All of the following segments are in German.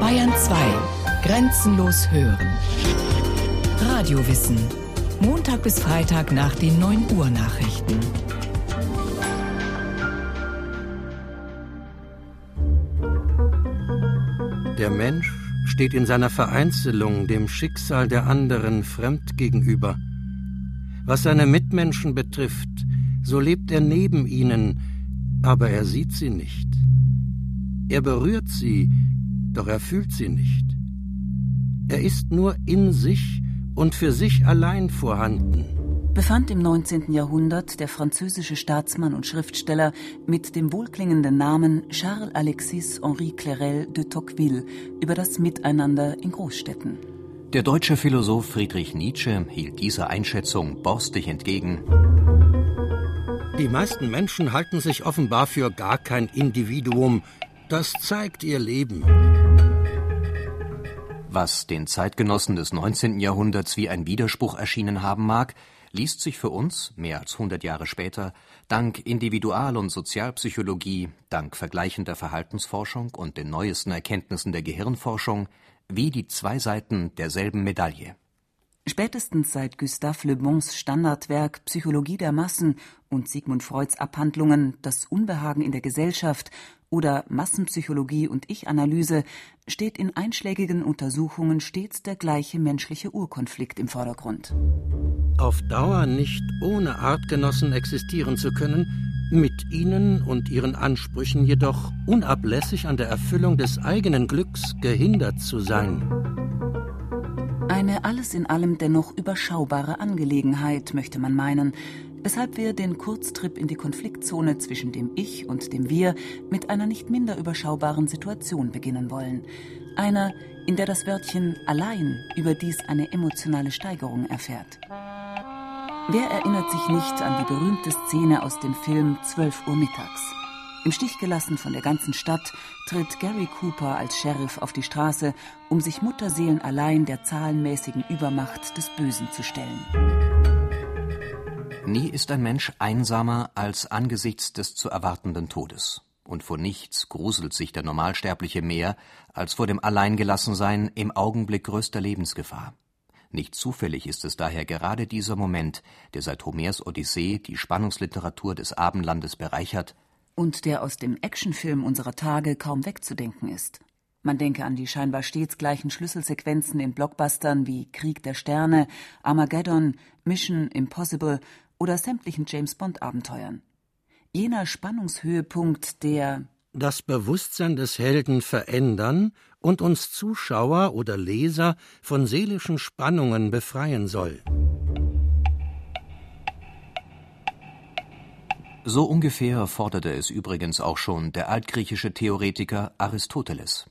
Bayern 2. Grenzenlos hören. Radiowissen. Montag bis Freitag nach den 9 Uhr Nachrichten. Der Mensch steht in seiner Vereinzelung dem Schicksal der anderen fremd gegenüber. Was seine Mitmenschen betrifft, so lebt er neben ihnen, aber er sieht sie nicht. Er berührt sie, doch er fühlt sie nicht. Er ist nur in sich und für sich allein vorhanden. Befand im 19. Jahrhundert der französische Staatsmann und Schriftsteller mit dem wohlklingenden Namen Charles Alexis Henri Clérel de Tocqueville über das Miteinander in Großstädten. Der deutsche Philosoph Friedrich Nietzsche hielt dieser Einschätzung borstig entgegen. Die meisten Menschen halten sich offenbar für gar kein Individuum. Das zeigt ihr Leben. Was den Zeitgenossen des 19. Jahrhunderts wie ein Widerspruch erschienen haben mag, liest sich für uns, mehr als 100 Jahre später, dank Individual- und Sozialpsychologie, dank vergleichender Verhaltensforschung und den neuesten Erkenntnissen der Gehirnforschung wie die zwei Seiten derselben Medaille. Spätestens seit Gustave Le Bons Standardwerk Psychologie der Massen und Sigmund Freuds Abhandlungen Das Unbehagen in der Gesellschaft oder Massenpsychologie und Ich-Analyse steht in einschlägigen Untersuchungen stets der gleiche menschliche Urkonflikt im Vordergrund. Auf Dauer nicht ohne Artgenossen existieren zu können, mit ihnen und ihren Ansprüchen jedoch unablässig an der Erfüllung des eigenen Glücks gehindert zu sein. Eine alles in allem dennoch überschaubare Angelegenheit, möchte man meinen, weshalb wir den Kurztrip in die Konfliktzone zwischen dem Ich und dem Wir mit einer nicht minder überschaubaren Situation beginnen wollen. Einer, in der das Wörtchen allein überdies eine emotionale Steigerung erfährt. Wer erinnert sich nicht an die berühmte Szene aus dem Film 12 Uhr mittags? Im Stich gelassen von der ganzen Stadt tritt Gary Cooper als Sheriff auf die Straße, um sich Mutterseelen allein der zahlenmäßigen Übermacht des Bösen zu stellen. Nie ist ein Mensch einsamer als angesichts des zu erwartenden Todes. Und vor nichts gruselt sich der Normalsterbliche mehr als vor dem Alleingelassensein im Augenblick größter Lebensgefahr. Nicht zufällig ist es daher gerade dieser Moment, der seit Homers Odyssee die Spannungsliteratur des Abendlandes bereichert und der aus dem Actionfilm unserer Tage kaum wegzudenken ist. Man denke an die scheinbar stets gleichen Schlüsselsequenzen in Blockbustern wie Krieg der Sterne, Armageddon, Mission Impossible oder sämtlichen James Bond Abenteuern. Jener Spannungshöhepunkt, der das Bewusstsein des Helden verändern und uns Zuschauer oder Leser von seelischen Spannungen befreien soll. So ungefähr forderte es übrigens auch schon der altgriechische Theoretiker Aristoteles.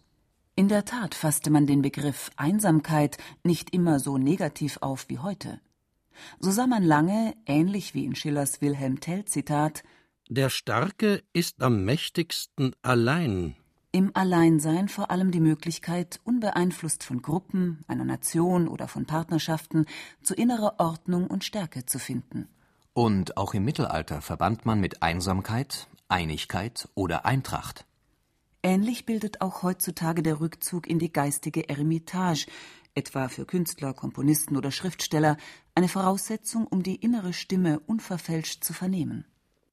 In der Tat fasste man den Begriff Einsamkeit nicht immer so negativ auf wie heute. So sah man lange, ähnlich wie in Schillers Wilhelm Tell Zitat, der Starke ist am mächtigsten allein. Im Alleinsein vor allem die Möglichkeit, unbeeinflusst von Gruppen, einer Nation oder von Partnerschaften, zu innerer Ordnung und Stärke zu finden. Und auch im Mittelalter verband man mit Einsamkeit, Einigkeit oder Eintracht. Ähnlich bildet auch heutzutage der Rückzug in die geistige Eremitage, etwa für Künstler, Komponisten oder Schriftsteller, eine Voraussetzung, um die innere Stimme unverfälscht zu vernehmen.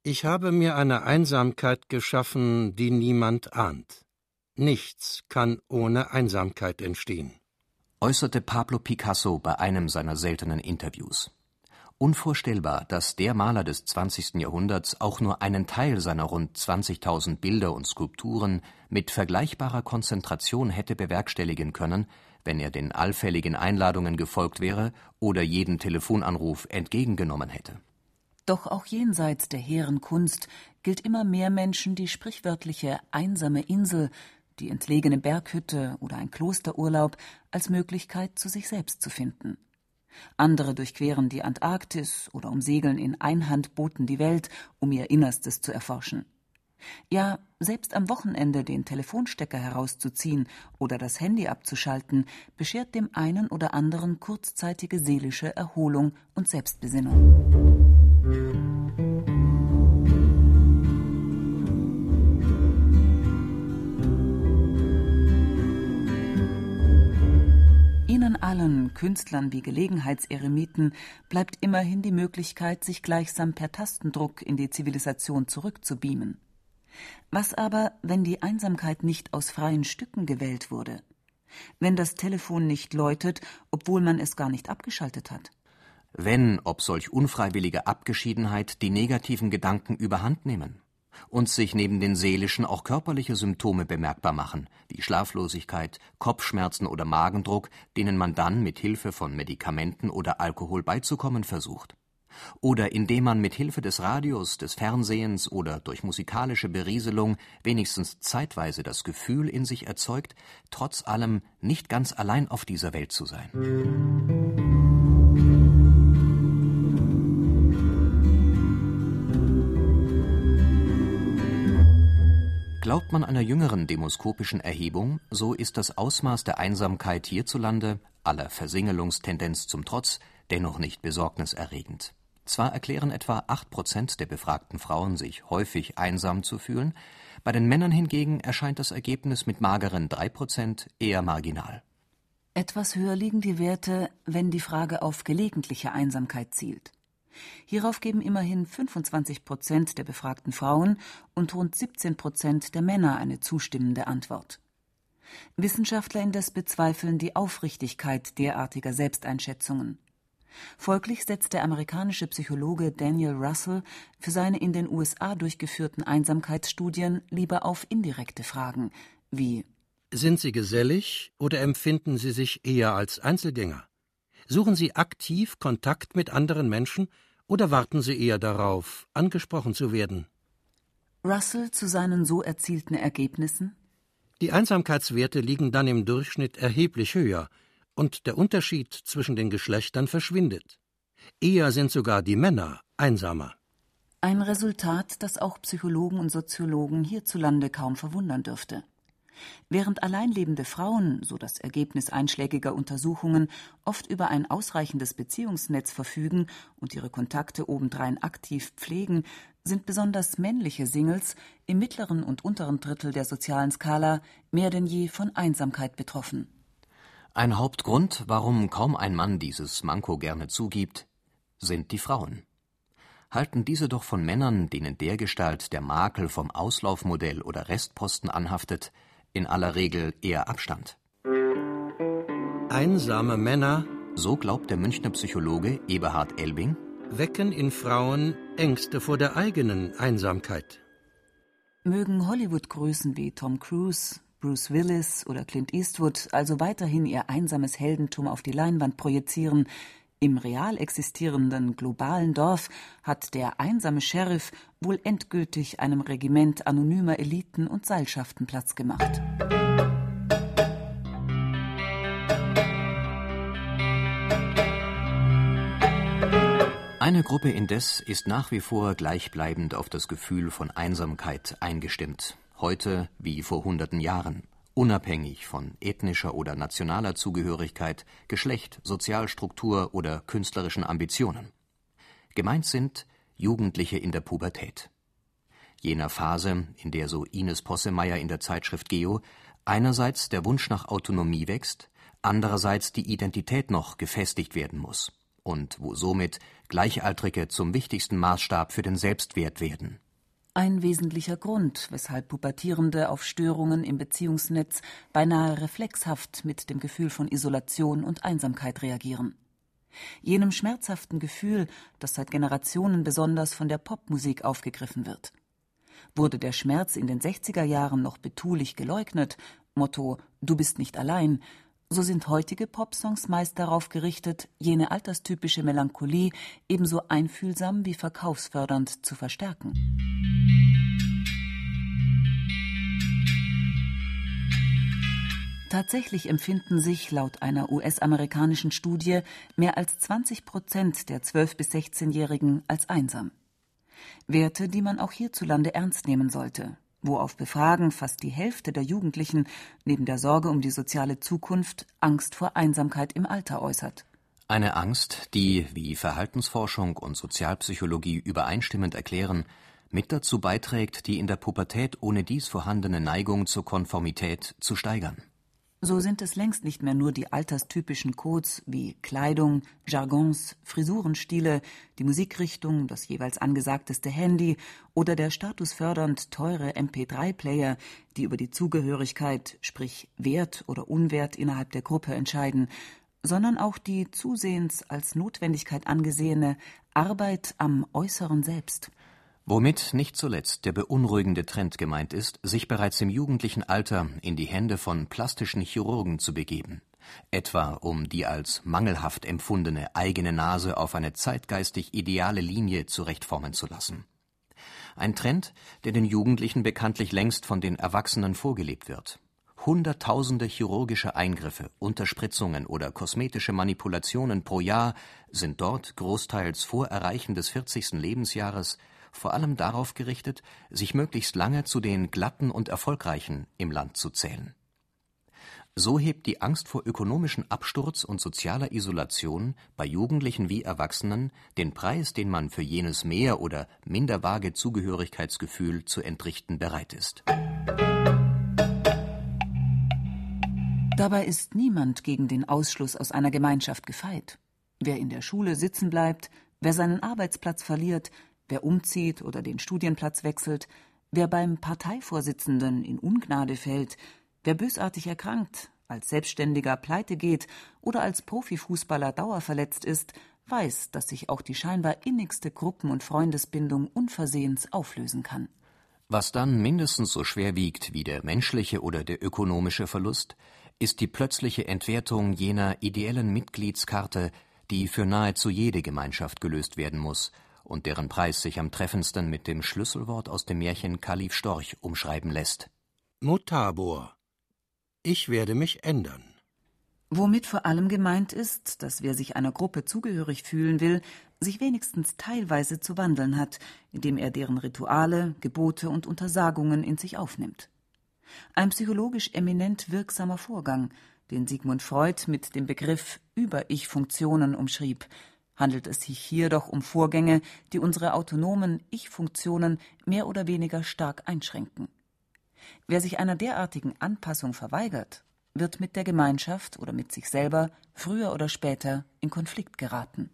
Ich habe mir eine Einsamkeit geschaffen, die niemand ahnt. Nichts kann ohne Einsamkeit entstehen, äußerte Pablo Picasso bei einem seiner seltenen Interviews. Unvorstellbar, dass der Maler des 20. Jahrhunderts auch nur einen Teil seiner rund 20.000 Bilder und Skulpturen mit vergleichbarer Konzentration hätte bewerkstelligen können, wenn er den allfälligen Einladungen gefolgt wäre oder jeden Telefonanruf entgegengenommen hätte. Doch auch jenseits der hehren Kunst gilt immer mehr Menschen die sprichwörtliche einsame Insel, die entlegene Berghütte oder ein Klosterurlaub als Möglichkeit zu sich selbst zu finden. Andere durchqueren die Antarktis oder umsegeln in Einhandbooten die Welt, um ihr Innerstes zu erforschen. Ja, selbst am Wochenende den Telefonstecker herauszuziehen oder das Handy abzuschalten, beschert dem einen oder anderen kurzzeitige seelische Erholung und Selbstbesinnung. Ihnen allen, Künstlern wie Gelegenheitseremiten, bleibt immerhin die Möglichkeit, sich gleichsam per Tastendruck in die Zivilisation zurückzubeamen. Was aber, wenn die Einsamkeit nicht aus freien Stücken gewählt wurde? Wenn das Telefon nicht läutet, obwohl man es gar nicht abgeschaltet hat? Wenn, ob solch unfreiwillige Abgeschiedenheit, die negativen Gedanken überhand nehmen und sich neben den seelischen auch körperliche Symptome bemerkbar machen, wie Schlaflosigkeit, Kopfschmerzen oder Magendruck, denen man dann mit Hilfe von Medikamenten oder Alkohol beizukommen versucht. Oder indem man mit Hilfe des Radios, des Fernsehens oder durch musikalische Berieselung wenigstens zeitweise das Gefühl in sich erzeugt, trotz allem nicht ganz allein auf dieser Welt zu sein. Glaubt man einer jüngeren demoskopischen Erhebung, so ist das Ausmaß der Einsamkeit hierzulande, aller Versingelungstendenz zum Trotz, dennoch nicht besorgniserregend. Zwar erklären etwa acht Prozent der befragten Frauen sich häufig einsam zu fühlen, bei den Männern hingegen erscheint das Ergebnis mit mageren drei Prozent eher marginal. Etwas höher liegen die Werte, wenn die Frage auf gelegentliche Einsamkeit zielt. Hierauf geben immerhin 25 Prozent der befragten Frauen und rund 17 Prozent der Männer eine zustimmende Antwort. Wissenschaftler indes bezweifeln die Aufrichtigkeit derartiger Selbsteinschätzungen. Folglich setzt der amerikanische Psychologe Daniel Russell für seine in den USA durchgeführten Einsamkeitsstudien lieber auf indirekte Fragen wie Sind Sie gesellig oder empfinden Sie sich eher als Einzelgänger? Suchen Sie aktiv Kontakt mit anderen Menschen oder warten Sie eher darauf, angesprochen zu werden? Russell zu seinen so erzielten Ergebnissen? Die Einsamkeitswerte liegen dann im Durchschnitt erheblich höher und der Unterschied zwischen den Geschlechtern verschwindet. Eher sind sogar die Männer einsamer. Ein Resultat, das auch Psychologen und Soziologen hierzulande kaum verwundern dürfte. Während alleinlebende Frauen, so das Ergebnis einschlägiger Untersuchungen, oft über ein ausreichendes Beziehungsnetz verfügen und ihre Kontakte obendrein aktiv pflegen, sind besonders männliche Singles im mittleren und unteren Drittel der sozialen Skala mehr denn je von Einsamkeit betroffen. Ein Hauptgrund, warum kaum ein Mann dieses Manko gerne zugibt, sind die Frauen. Halten diese doch von Männern, denen dergestalt der Makel vom Auslaufmodell oder Restposten anhaftet, in aller Regel eher Abstand. Einsame Männer, so glaubt der Münchner Psychologe Eberhard Elbing, wecken in Frauen Ängste vor der eigenen Einsamkeit. Mögen Hollywood-Größen wie Tom Cruise, Bruce Willis oder Clint Eastwood also weiterhin ihr einsames Heldentum auf die Leinwand projizieren, im real existierenden globalen Dorf hat der einsame Sheriff wohl endgültig einem Regiment anonymer Eliten und Seilschaften Platz gemacht. Eine Gruppe indes ist nach wie vor gleichbleibend auf das Gefühl von Einsamkeit eingestimmt, heute wie vor hunderten Jahren unabhängig von ethnischer oder nationaler Zugehörigkeit, Geschlecht, Sozialstruktur oder künstlerischen Ambitionen. Gemeint sind Jugendliche in der Pubertät. Jener Phase, in der so Ines Possemeyer in der Zeitschrift Geo einerseits der Wunsch nach Autonomie wächst, andererseits die Identität noch gefestigt werden muss und wo somit Gleichaltrige zum wichtigsten Maßstab für den Selbstwert werden ein wesentlicher Grund, weshalb Pubertierende auf Störungen im Beziehungsnetz beinahe reflexhaft mit dem Gefühl von Isolation und Einsamkeit reagieren. Jenem schmerzhaften Gefühl, das seit Generationen besonders von der Popmusik aufgegriffen wird. Wurde der Schmerz in den 60er Jahren noch betulich geleugnet, Motto Du bist nicht allein, so sind heutige Popsongs meist darauf gerichtet, jene alterstypische Melancholie ebenso einfühlsam wie verkaufsfördernd zu verstärken. Tatsächlich empfinden sich laut einer US-amerikanischen Studie mehr als 20 Prozent der 12- bis 16-Jährigen als einsam. Werte, die man auch hierzulande ernst nehmen sollte, wo auf Befragen fast die Hälfte der Jugendlichen neben der Sorge um die soziale Zukunft Angst vor Einsamkeit im Alter äußert. Eine Angst, die, wie Verhaltensforschung und Sozialpsychologie übereinstimmend erklären, mit dazu beiträgt, die in der Pubertät ohne dies vorhandene Neigung zur Konformität zu steigern. So sind es längst nicht mehr nur die alterstypischen Codes wie Kleidung, Jargons, Frisurenstile, die Musikrichtung, das jeweils angesagteste Handy oder der statusfördernd teure MP3-Player, die über die Zugehörigkeit, sprich Wert oder Unwert innerhalb der Gruppe entscheiden, sondern auch die zusehends als Notwendigkeit angesehene Arbeit am äußeren Selbst. Womit nicht zuletzt der beunruhigende Trend gemeint ist, sich bereits im jugendlichen Alter in die Hände von plastischen Chirurgen zu begeben, etwa um die als mangelhaft empfundene eigene Nase auf eine zeitgeistig ideale Linie zurechtformen zu lassen. Ein Trend, der den Jugendlichen bekanntlich längst von den Erwachsenen vorgelebt wird. Hunderttausende chirurgische Eingriffe, Unterspritzungen oder kosmetische Manipulationen pro Jahr sind dort großteils vor Erreichen des 40. Lebensjahres vor allem darauf gerichtet, sich möglichst lange zu den Glatten und Erfolgreichen im Land zu zählen. So hebt die Angst vor ökonomischem Absturz und sozialer Isolation bei Jugendlichen wie Erwachsenen den Preis, den man für jenes mehr oder minder vage Zugehörigkeitsgefühl zu entrichten bereit ist. Dabei ist niemand gegen den Ausschluss aus einer Gemeinschaft gefeit. Wer in der Schule sitzen bleibt, wer seinen Arbeitsplatz verliert, wer umzieht oder den Studienplatz wechselt, wer beim Parteivorsitzenden in Ungnade fällt, wer bösartig erkrankt, als Selbstständiger pleite geht oder als Profifußballer dauerverletzt ist, weiß, dass sich auch die scheinbar innigste Gruppen- und Freundesbindung unversehens auflösen kann. Was dann mindestens so schwer wiegt wie der menschliche oder der ökonomische Verlust, ist die plötzliche Entwertung jener ideellen Mitgliedskarte, die für nahezu jede Gemeinschaft gelöst werden muss und deren Preis sich am treffendsten mit dem Schlüsselwort aus dem Märchen Kalif Storch umschreiben lässt. Mutabor. Ich werde mich ändern. Womit vor allem gemeint ist, dass wer sich einer Gruppe zugehörig fühlen will, sich wenigstens teilweise zu wandeln hat, indem er deren Rituale, Gebote und Untersagungen in sich aufnimmt. Ein psychologisch eminent wirksamer Vorgang, den Sigmund Freud mit dem Begriff Über-Ich-Funktionen umschrieb, handelt es sich hier doch um Vorgänge, die unsere autonomen Ich-Funktionen mehr oder weniger stark einschränken. Wer sich einer derartigen Anpassung verweigert, wird mit der Gemeinschaft oder mit sich selber früher oder später in Konflikt geraten.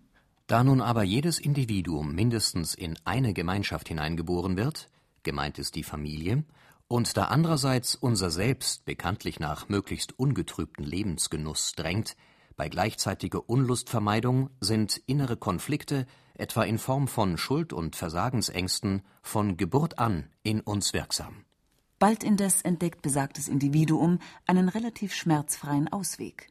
Da nun aber jedes Individuum mindestens in eine Gemeinschaft hineingeboren wird, gemeint ist die Familie, und da andererseits unser Selbst bekanntlich nach möglichst ungetrübten Lebensgenuss drängt, bei gleichzeitiger Unlustvermeidung sind innere Konflikte, etwa in Form von Schuld und Versagensängsten, von Geburt an in uns wirksam. Bald indes entdeckt besagtes Individuum einen relativ schmerzfreien Ausweg,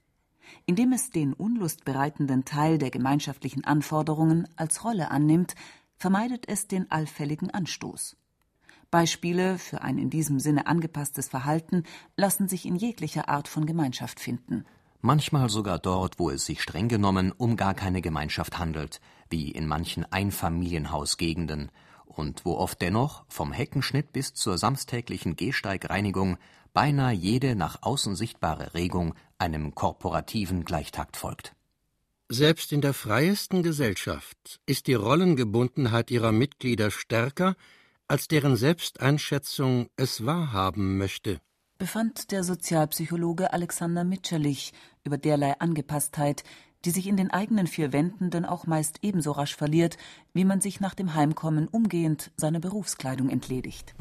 indem es den unlustbereitenden Teil der gemeinschaftlichen Anforderungen als Rolle annimmt, vermeidet es den allfälligen Anstoß. Beispiele für ein in diesem Sinne angepasstes Verhalten lassen sich in jeglicher Art von Gemeinschaft finden manchmal sogar dort, wo es sich streng genommen um gar keine Gemeinschaft handelt, wie in manchen Einfamilienhausgegenden, und wo oft dennoch vom Heckenschnitt bis zur samstäglichen Gehsteigreinigung beinahe jede nach außen sichtbare Regung einem korporativen Gleichtakt folgt. Selbst in der freiesten Gesellschaft ist die Rollengebundenheit ihrer Mitglieder stärker, als deren Selbsteinschätzung es wahrhaben möchte befand der Sozialpsychologe Alexander Mitscherlich über derlei Angepasstheit, die sich in den eigenen vier Wänden denn auch meist ebenso rasch verliert, wie man sich nach dem Heimkommen umgehend seiner Berufskleidung entledigt.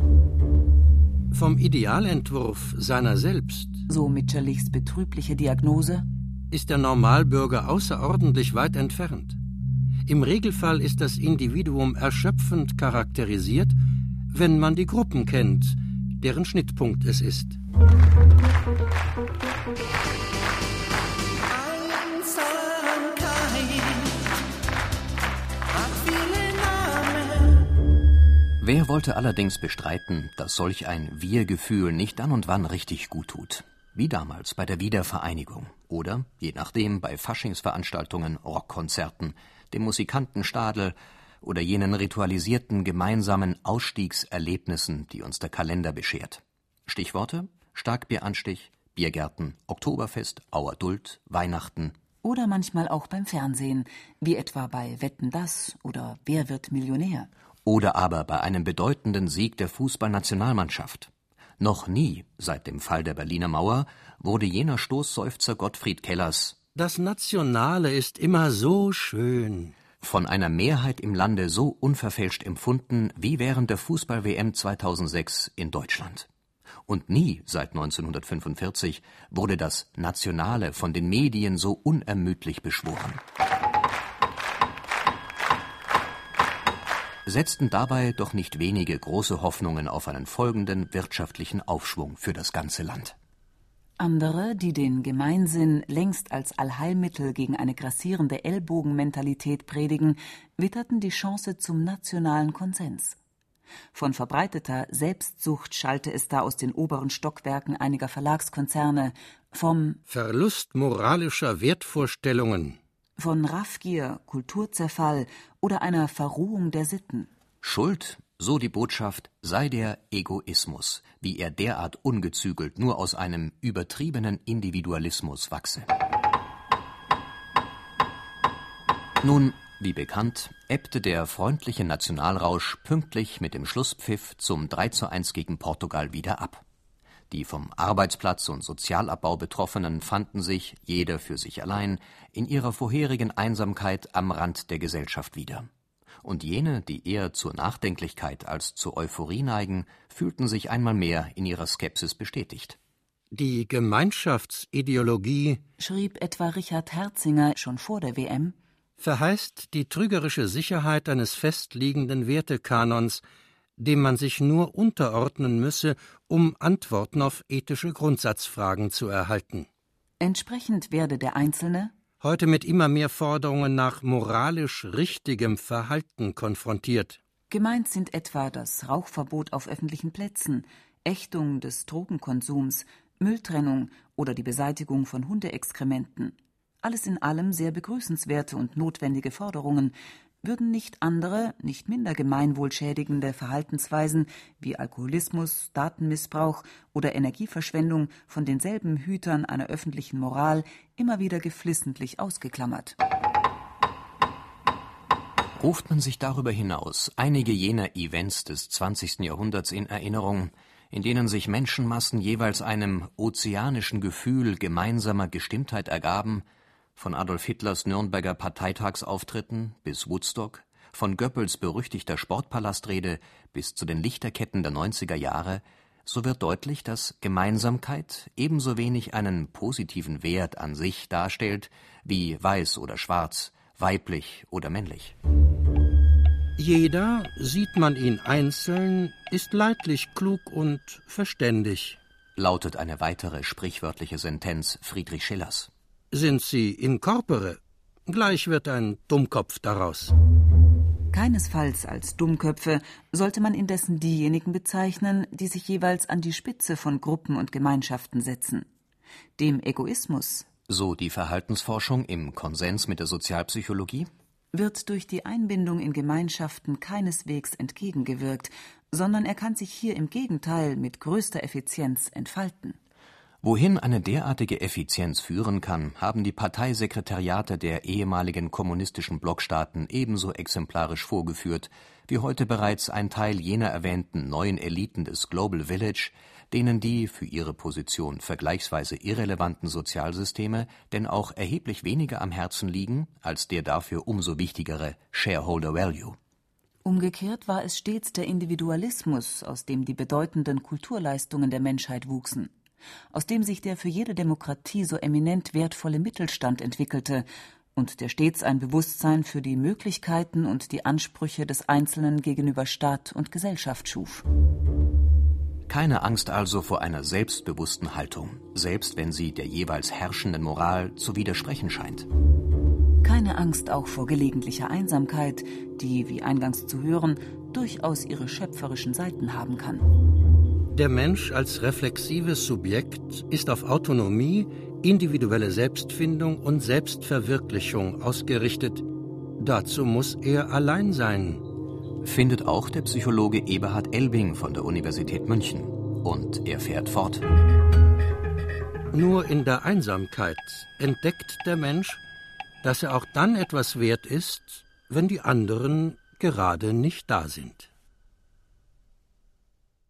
Vom Idealentwurf seiner selbst, so Mitscherlichs betrübliche Diagnose, ist der Normalbürger außerordentlich weit entfernt. Im Regelfall ist das Individuum erschöpfend charakterisiert, wenn man die Gruppen kennt, deren Schnittpunkt es ist. Wer wollte allerdings bestreiten, dass solch ein Wir-Gefühl nicht dann und wann richtig gut tut? Wie damals bei der Wiedervereinigung oder, je nachdem, bei Faschingsveranstaltungen, Rockkonzerten, dem Musikantenstadel oder jenen ritualisierten gemeinsamen Ausstiegserlebnissen, die uns der Kalender beschert. Stichworte Starkbieranstich, Biergärten, Oktoberfest, Auerduld, Weihnachten. Oder manchmal auch beim Fernsehen, wie etwa bei Wetten das oder Wer wird Millionär. Oder aber bei einem bedeutenden Sieg der Fußballnationalmannschaft. Noch nie seit dem Fall der Berliner Mauer wurde jener Stoßseufzer Gottfried Kellers Das Nationale ist immer so schön von einer Mehrheit im Lande so unverfälscht empfunden wie während der Fußball-WM 2006 in Deutschland. Und nie seit 1945 wurde das Nationale von den Medien so unermüdlich beschworen. Setzten dabei doch nicht wenige große Hoffnungen auf einen folgenden wirtschaftlichen Aufschwung für das ganze Land. Andere, die den Gemeinsinn längst als Allheilmittel gegen eine grassierende Ellbogenmentalität predigen, witterten die Chance zum nationalen Konsens. Von verbreiteter Selbstsucht schallte es da aus den oberen Stockwerken einiger Verlagskonzerne, vom Verlust moralischer Wertvorstellungen, von Raffgier, Kulturzerfall oder einer Verrohung der Sitten. Schuld so die Botschaft, sei der Egoismus, wie er derart ungezügelt nur aus einem übertriebenen Individualismus wachse. Nun, wie bekannt, ebbte der freundliche Nationalrausch pünktlich mit dem Schlusspfiff zum 3 zu 1 gegen Portugal wieder ab. Die vom Arbeitsplatz und Sozialabbau Betroffenen fanden sich, jeder für sich allein, in ihrer vorherigen Einsamkeit am Rand der Gesellschaft wieder und jene, die eher zur Nachdenklichkeit als zur Euphorie neigen, fühlten sich einmal mehr in ihrer Skepsis bestätigt. Die Gemeinschaftsideologie, schrieb etwa Richard Herzinger schon vor der WM, verheißt die trügerische Sicherheit eines festliegenden Wertekanons, dem man sich nur unterordnen müsse, um Antworten auf ethische Grundsatzfragen zu erhalten. Entsprechend werde der Einzelne heute mit immer mehr Forderungen nach moralisch richtigem Verhalten konfrontiert. Gemeint sind etwa das Rauchverbot auf öffentlichen Plätzen, Ächtung des Drogenkonsums, Mülltrennung oder die Beseitigung von Hundeexkrementen. Alles in allem sehr begrüßenswerte und notwendige Forderungen, würden nicht andere, nicht minder gemeinwohlschädigende Verhaltensweisen wie Alkoholismus, Datenmissbrauch oder Energieverschwendung von denselben Hütern einer öffentlichen Moral immer wieder geflissentlich ausgeklammert. Ruft man sich darüber hinaus einige jener Events des 20. Jahrhunderts in Erinnerung, in denen sich Menschenmassen jeweils einem ozeanischen Gefühl gemeinsamer Gestimmtheit ergaben, von Adolf Hitlers Nürnberger Parteitagsauftritten bis Woodstock, von Goebbels berüchtigter Sportpalastrede bis zu den Lichterketten der 90er Jahre, so wird deutlich, dass Gemeinsamkeit ebenso wenig einen positiven Wert an sich darstellt wie weiß oder schwarz, weiblich oder männlich. Jeder, sieht man ihn einzeln, ist leidlich klug und verständig, lautet eine weitere sprichwörtliche Sentenz Friedrich Schillers. Sind sie in corpore, gleich wird ein Dummkopf daraus. Keinesfalls als Dummköpfe sollte man indessen diejenigen bezeichnen, die sich jeweils an die Spitze von Gruppen und Gemeinschaften setzen. Dem Egoismus, so die Verhaltensforschung im Konsens mit der Sozialpsychologie, wird durch die Einbindung in Gemeinschaften keineswegs entgegengewirkt, sondern er kann sich hier im Gegenteil mit größter Effizienz entfalten. Wohin eine derartige Effizienz führen kann, haben die Parteisekretariate der ehemaligen kommunistischen Blockstaaten ebenso exemplarisch vorgeführt wie heute bereits ein Teil jener erwähnten neuen Eliten des Global Village, denen die für ihre Position vergleichsweise irrelevanten Sozialsysteme denn auch erheblich weniger am Herzen liegen als der dafür umso wichtigere Shareholder Value. Umgekehrt war es stets der Individualismus, aus dem die bedeutenden Kulturleistungen der Menschheit wuchsen aus dem sich der für jede Demokratie so eminent wertvolle Mittelstand entwickelte und der stets ein Bewusstsein für die Möglichkeiten und die Ansprüche des Einzelnen gegenüber Staat und Gesellschaft schuf. Keine Angst also vor einer selbstbewussten Haltung, selbst wenn sie der jeweils herrschenden Moral zu widersprechen scheint. Keine Angst auch vor gelegentlicher Einsamkeit, die, wie eingangs zu hören, durchaus ihre schöpferischen Seiten haben kann. Der Mensch als reflexives Subjekt ist auf Autonomie, individuelle Selbstfindung und Selbstverwirklichung ausgerichtet. Dazu muss er allein sein. Findet auch der Psychologe Eberhard Elbing von der Universität München. Und er fährt fort. Nur in der Einsamkeit entdeckt der Mensch, dass er auch dann etwas wert ist, wenn die anderen gerade nicht da sind.